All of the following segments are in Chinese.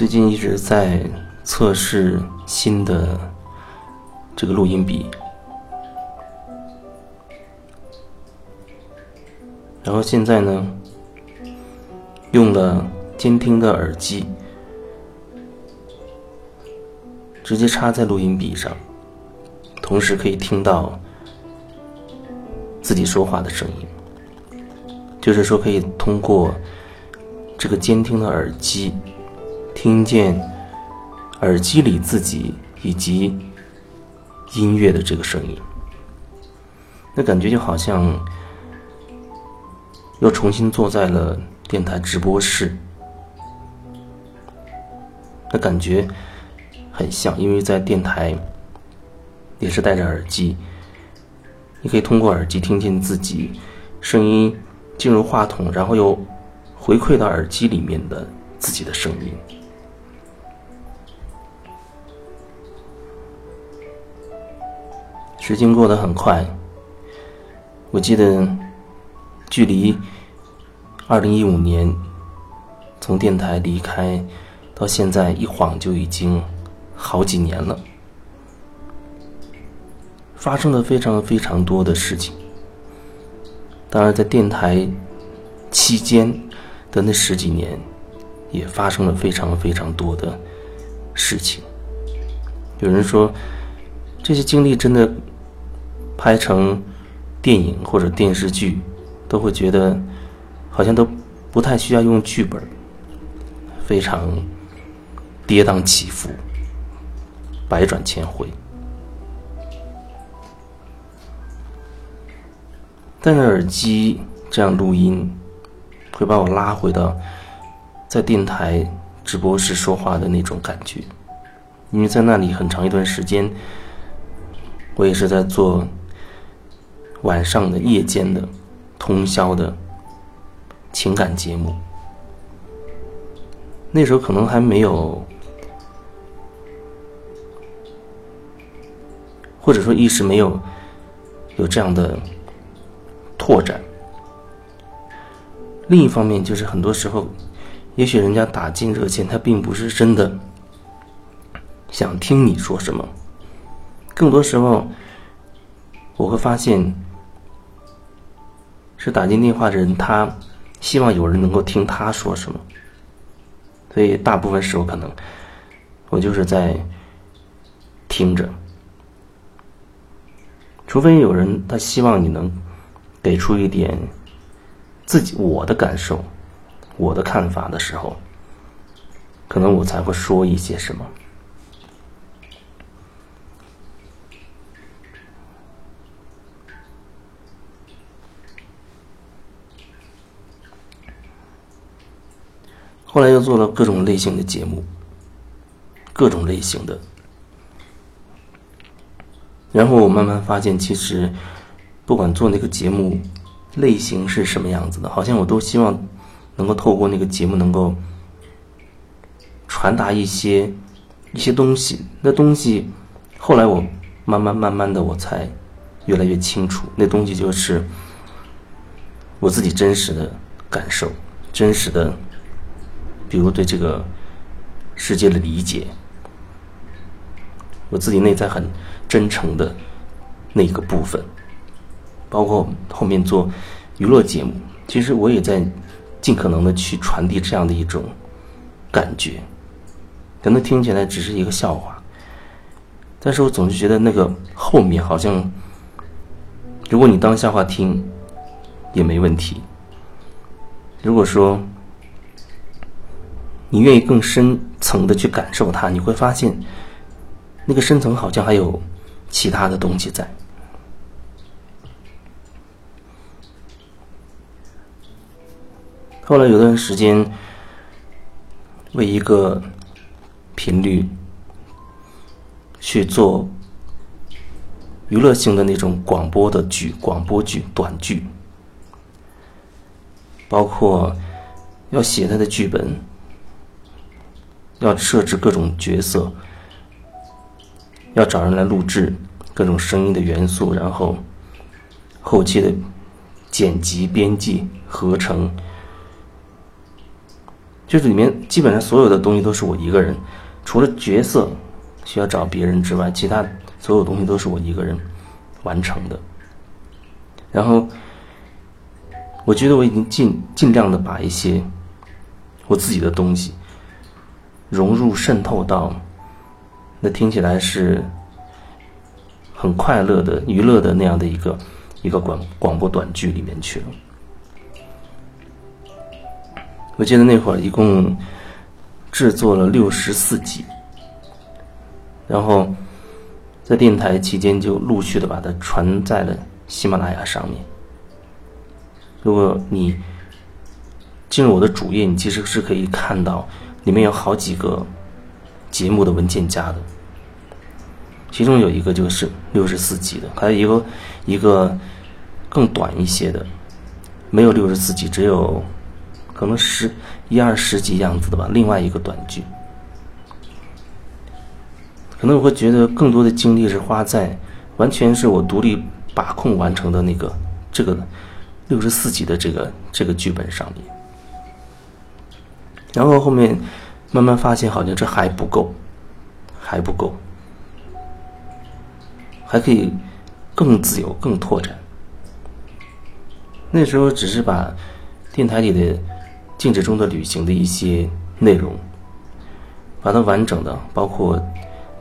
最近一直在测试新的这个录音笔，然后现在呢，用了监听的耳机，直接插在录音笔上，同时可以听到自己说话的声音。就是说，可以通过这个监听的耳机，听见耳机里自己以及音乐的这个声音，那感觉就好像又重新坐在了电台直播室，那感觉很像，因为在电台也是戴着耳机，你可以通过耳机听见自己声音。进入话筒，然后又回馈到耳机里面的自己的声音。时间过得很快，我记得距离二零一五年从电台离开到现在，一晃就已经好几年了，发生了非常非常多的事情。当然，在电台期间的那十几年，也发生了非常非常多的事情。有人说，这些经历真的拍成电影或者电视剧，都会觉得好像都不太需要用剧本，非常跌宕起伏，百转千回。戴着耳机这样录音，会把我拉回到在电台直播时说话的那种感觉，因为在那里很长一段时间，我也是在做晚上的、夜间的、通宵的情感节目。那时候可能还没有，或者说一时没有有这样的。拓展。另一方面，就是很多时候，也许人家打进热线，他并不是真的想听你说什么。更多时候，我会发现，是打进电话的人，他希望有人能够听他说什么。所以，大部分时候可能我就是在听着，除非有人他希望你能。给出一点自己我的感受、我的看法的时候，可能我才会说一些什么。后来又做了各种类型的节目，各种类型的，然后我慢慢发现，其实。不管做那个节目类型是什么样子的，好像我都希望能够透过那个节目能够传达一些一些东西。那东西后来我慢慢慢慢的我才越来越清楚，那东西就是我自己真实的感受，真实的，比如对这个世界的理解，我自己内在很真诚的那个部分。包括后面做娱乐节目，其实我也在尽可能的去传递这样的一种感觉，可能听起来只是一个笑话，但是我总是觉得那个后面好像，如果你当笑话听也没问题。如果说你愿意更深层的去感受它，你会发现那个深层好像还有其他的东西在。后来有段时间，为一个频率去做娱乐性的那种广播的剧、广播剧、短剧，包括要写他的剧本，要设置各种角色，要找人来录制各种声音的元素，然后后期的剪辑、编辑、合成。就是里面基本上所有的东西都是我一个人，除了角色需要找别人之外，其他所有东西都是我一个人完成的。然后，我觉得我已经尽尽量的把一些我自己的东西融入渗透到那听起来是很快乐的娱乐的那样的一个一个广广播短剧里面去了。我记得那会儿一共制作了六十四集，然后在电台期间就陆续的把它传在了喜马拉雅上面。如果你进入我的主页，你其实是可以看到里面有好几个节目的文件夹的，其中有一个就是六十四集的，还有一个一个更短一些的，没有六十四集，只有。可能十一二十集样子的吧，另外一个短剧，可能我会觉得更多的精力是花在完全是我独立把控完成的那个这个六十四集的这个这个剧本上面，然后后面慢慢发现好像这还不够，还不够，还可以更自由、更拓展。那时候只是把电台里的。静止中的旅行的一些内容，把它完整的，包括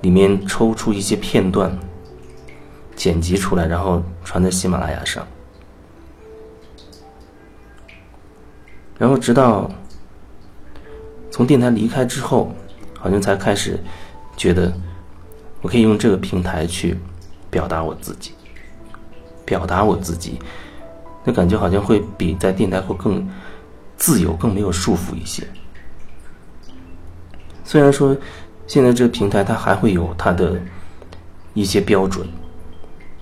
里面抽出一些片段，剪辑出来，然后传在喜马拉雅上。然后直到从电台离开之后，好像才开始觉得我可以用这个平台去表达我自己，表达我自己，那感觉好像会比在电台会更。自由更没有束缚一些。虽然说，现在这个平台它还会有它的一些标准，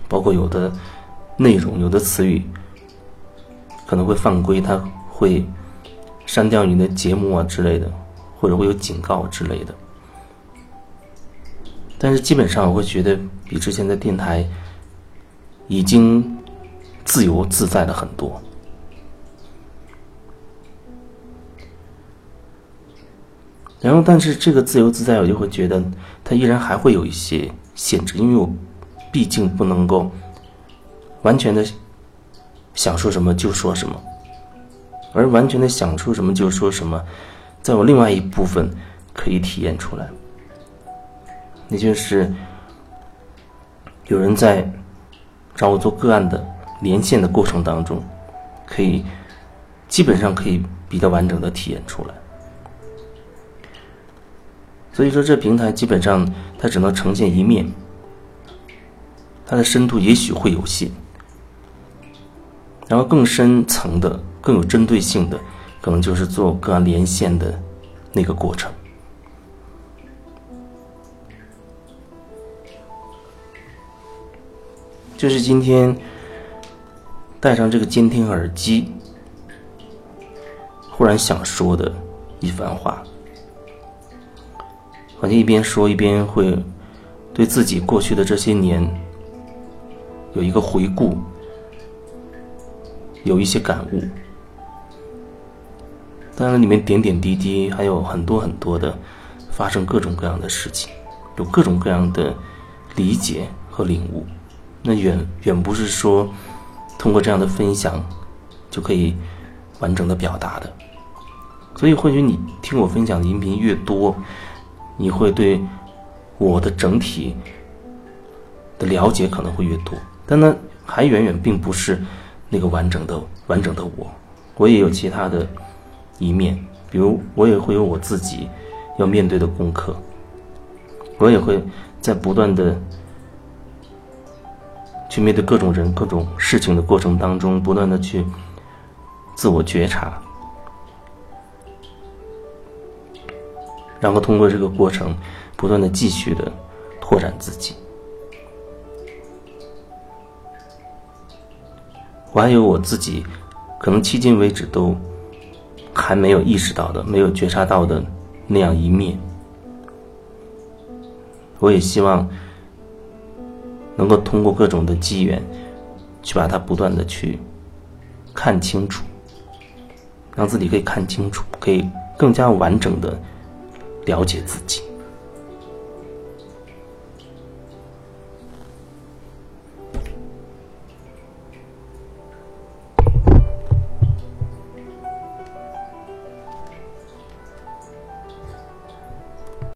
包括有的内容、有的词语可能会犯规，它会删掉你的节目啊之类的，或者会有警告之类的。但是基本上，我会觉得比之前的电台已经自由自在了很多。然后，但是这个自由自在，我就会觉得它依然还会有一些限制，因为我毕竟不能够完全的想说什么就说什么，而完全的想出什么就说什么，在我另外一部分可以体验出来，也就是有人在找我做个案的连线的过程当中，可以基本上可以比较完整的体验出来。所以说，这平台基本上它只能呈现一面，它的深度也许会有限，然后更深层的、更有针对性的，可能就是做个案连线的那个过程。就是今天戴上这个监听耳机，忽然想说的一番话。好像一边说一边会对自己过去的这些年有一个回顾，有一些感悟。当然，里面点点滴滴还有很多很多的发生各种各样的事情，有各种各样的理解和领悟。那远远不是说通过这样的分享就可以完整的表达的。所以，或许你听我分享的音频越多。你会对我的整体的了解可能会越多，但那还远远并不是那个完整的完整的我。我也有其他的一面，比如我也会有我自己要面对的功课，我也会在不断的去面对各种人、各种事情的过程当中，不断的去自我觉察。然后通过这个过程，不断的继续的拓展自己。我还有我自己，可能迄今为止都还没有意识到的、没有觉察到的那样一面。我也希望能够通过各种的机缘，去把它不断的去看清楚，让自己可以看清楚，可以更加完整的了解自己。